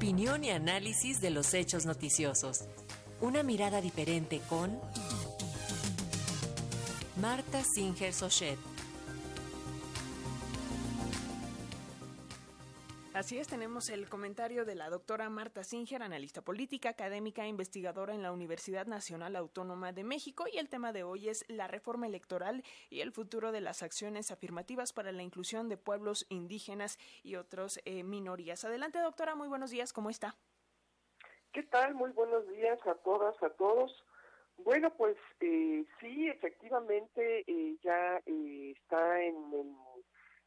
Opinión y análisis de los hechos noticiosos. Una mirada diferente con Marta Singer Sochet. Así es, tenemos el comentario de la doctora Marta Singer, analista política, académica e investigadora en la Universidad Nacional Autónoma de México y el tema de hoy es la reforma electoral y el futuro de las acciones afirmativas para la inclusión de pueblos indígenas y otras eh, minorías. Adelante, doctora, muy buenos días, ¿cómo está? ¿Qué tal? Muy buenos días a todas, a todos. Bueno, pues eh, sí, efectivamente eh, ya está en el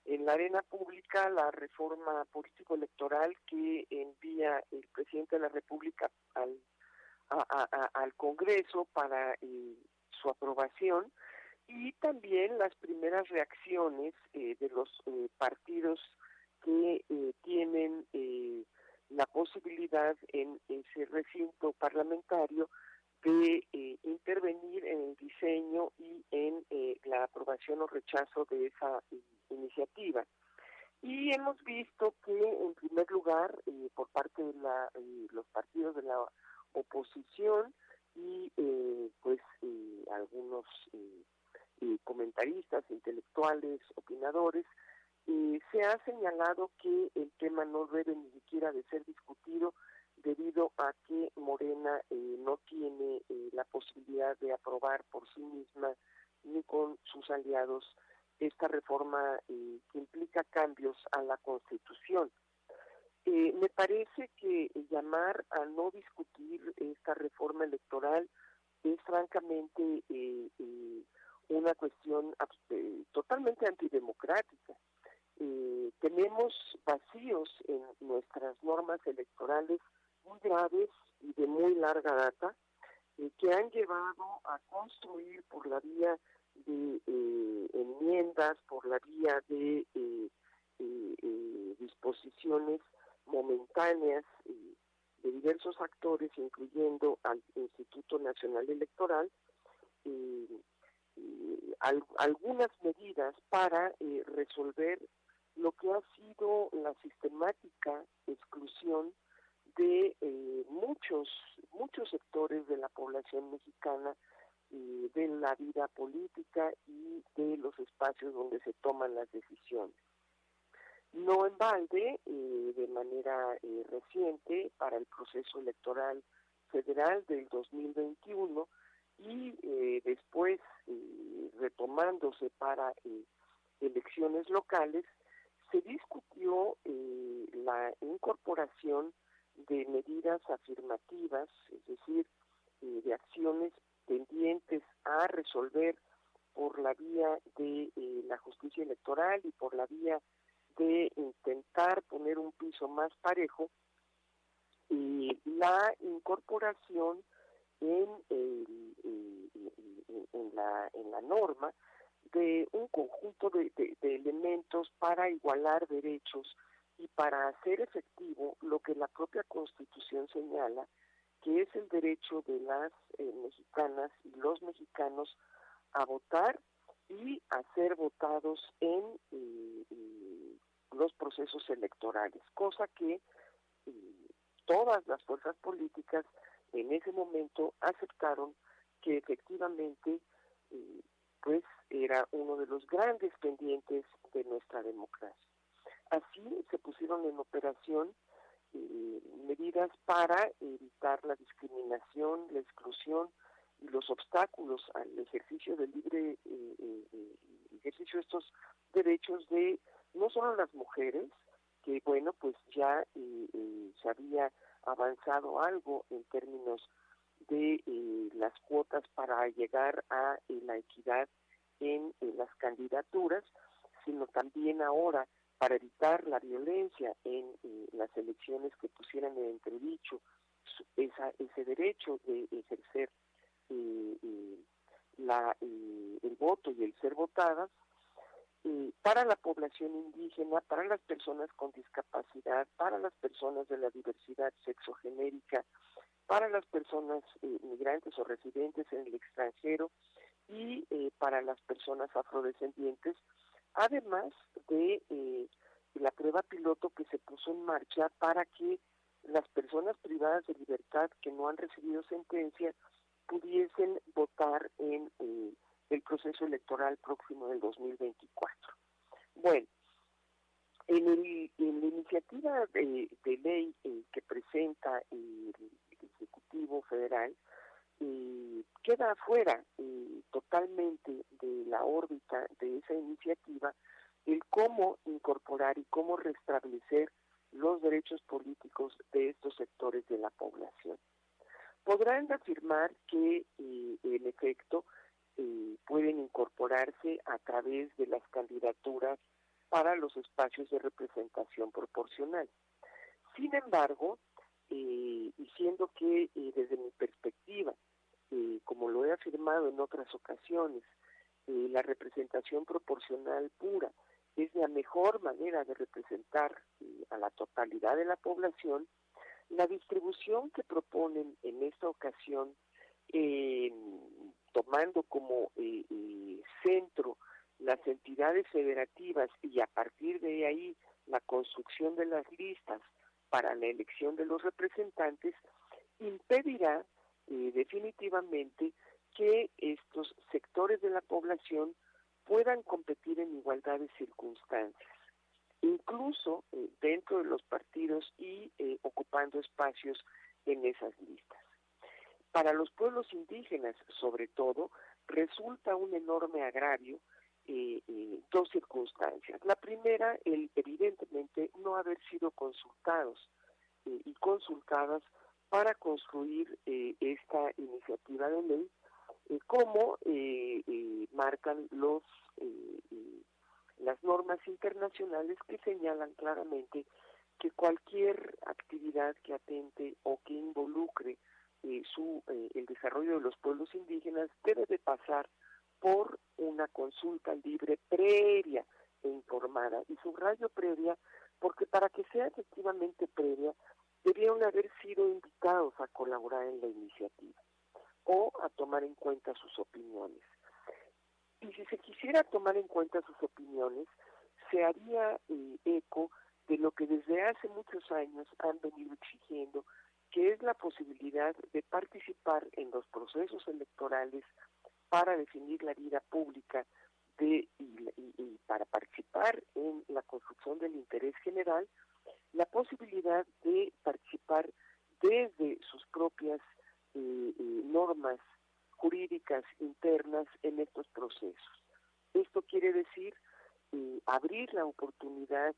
en la arena pública la reforma político-electoral que envía el presidente de la República al, al Congreso para eh, su aprobación y también las primeras reacciones eh, de los eh, partidos que tienen la posibilidad en ese recinto parlamentario de intervenir en el diseño y en la aprobación o rechazo de esa iniciativa. Y hemos visto que, en primer lugar, eh, por parte de la, eh, los partidos de la oposición y eh, pues algunos comentaristas, intelectuales, opinadores, se ha señalado que el tema no debe ni siquiera de ser discutido debido a que Morena no tiene la posibilidad de aprobar por sí misma ni con sus aliados esta reforma eh, que implica cambios a la Constitución. Eh, me parece que llamar a no discutir esta reforma electoral es francamente eh, una cuestión totalmente antidemocrática. tenemos vacíos en nuestras normas electorales muy graves y de muy larga data que han llevado a construir por la vía de eh, enmiendas, por la vía de eh, eh, disposiciones momentáneas de diversos actores, incluyendo al Instituto Nacional Electoral, algunas medidas para resolver lo que ha sido la sistemática exclusión de muchos muchos sectores de la población mexicana de la vida política y de los espacios donde se toman las decisiones. No en balde, eh, de manera eh, reciente, para el proceso electoral federal del 2021 y eh, después retomándose para elecciones locales, se discutió la incorporación de medidas afirmativas, es decir, de acciones tendientes a resolver por la vía de eh, la justicia electoral y por la vía de intentar poner un piso más parejo y la incorporación en, en, la, en la norma de un conjunto de, de elementos para igualar derechos y para hacer efectivo lo que la propia Constitución señala, que es el derecho de las eh, mexicanas y los mexicanos a votar y a ser votados en eh, eh, los procesos electorales, cosa que todas las fuerzas políticas en ese momento aceptaron que efectivamente pues era uno de los grandes pendientes de nuestra democracia. Así se pusieron en operación eh, medidas para evitar la discriminación, la exclusión y los obstáculos al ejercicio del libre eh, eh, ejercicio de estos derechos de no solo las mujeres, que bueno, pues ya se había avanzado algo en términos de las cuotas para llegar a la equidad en las candidaturas, sino también ahora para evitar la violencia en eh, las elecciones que pusieran en entredicho esa, ese derecho de ejercer eh, eh, el voto y el ser votadas, para la población indígena, para las personas con discapacidad, para las personas de la diversidad sexogenérica, para las personas migrantes o residentes en el extranjero y para las personas afrodescendientes, además de eh, la prueba piloto que se puso en marcha para que las personas privadas de libertad que no han recibido sentencia pudiesen votar en eh, el proceso electoral próximo del 2024. Bueno, en, la iniciativa de, ley eh, que presenta el Ejecutivo Federal, eh, queda fuera totalmente de la órbita de esa iniciativa el cómo incorporar y cómo restablecer los derechos políticos de estos sectores de la población. Podrán afirmar que, eh, en efecto, eh, pueden incorporarse a través de las candidaturas para los espacios de representación proporcional. Sin embargo, eh, diciendo que desde mi perspectiva, como lo he en otras ocasiones, la representación proporcional pura es la mejor manera de representar eh, a la totalidad de la población, la distribución que proponen en esta ocasión, tomando como eh, eh, centro las entidades federativas y a partir de ahí la construcción de las listas para la elección de los representantes, impedirá definitivamente que estos sectores de la población puedan competir en igualdad de circunstancias, incluso eh, dentro de los partidos y eh, ocupando espacios en esas listas. Para los pueblos indígenas, sobre todo, resulta un enorme agravio eh, dos circunstancias. La primera, el evidentemente no haber sido consultados y consultadas para construir esta iniciativa de ley eh, eh, marcan los eh, las normas internacionales que señalan claramente que cualquier actividad que atente o que involucre su el desarrollo de los pueblos indígenas debe de pasar por una consulta libre previa e informada. Y subrayo previa porque para que sea efectivamente previa debieron haber sido invitados a colaborar en la iniciativa o a tomar en cuenta sus opiniones. Y si se quisiera tomar en cuenta sus opiniones, se haría eh, eco de lo que desde hace muchos años han venido exigiendo, que es la posibilidad de participar en los procesos electorales para definir la vida pública de, y para participar en la construcción del interés general, la posibilidad de participar desde sus propias eh, eh, normas jurídicas internas en estos procesos. Esto quiere decir eh, oportunidad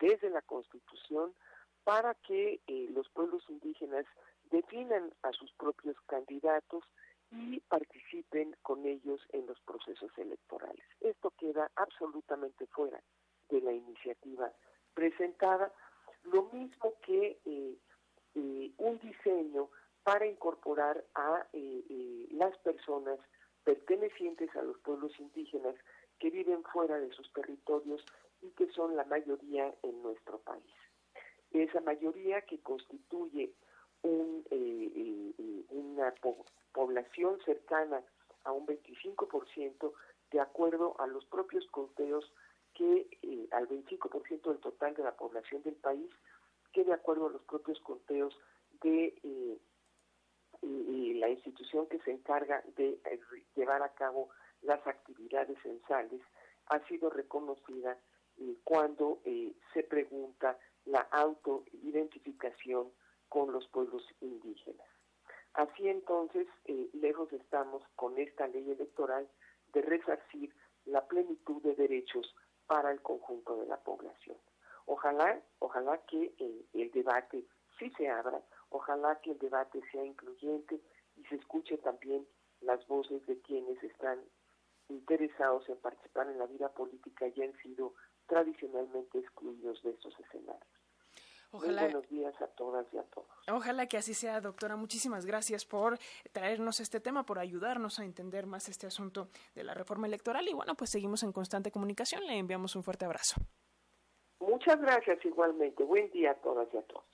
desde la Constitución para que los pueblos indígenas definan a sus propios candidatos y participen con ellos en los procesos electorales. Esto queda absolutamente fuera de la iniciativa presentada, lo mismo que un diseño para incorporar a eh, eh, las personas pertenecientes a los pueblos indígenas que viven fuera de sus territorios y que son la mayoría en nuestro país. Esa mayoría que constituye eh, una población cercana a un 25% de acuerdo a los propios conteos que al 25% del total de la población del país, que de acuerdo a los propios conteos de y, la institución que se encarga de eh, llevar a cabo las actividades censales ha sido reconocida eh, cuando eh, se pregunta la autoidentificación con los pueblos indígenas. Así entonces, lejos estamos con esta ley electoral de resarcir la plenitud de derechos para el conjunto de la población. Ojalá, ojalá que el debate sí se abra, Ojalá que el debate sea incluyente y se escuche también las voces de quienes están interesados en participar en la vida política y han sido tradicionalmente excluidos de estos escenarios. Ojalá, Muy buenos días a todas y a todos. Ojalá que así sea, doctora. Muchísimas gracias por traernos este tema, por ayudarnos a entender más este asunto de la reforma electoral. Y bueno, pues seguimos en constante comunicación. Le enviamos un fuerte abrazo. Muchas gracias igualmente. Buen día a todas y a todos.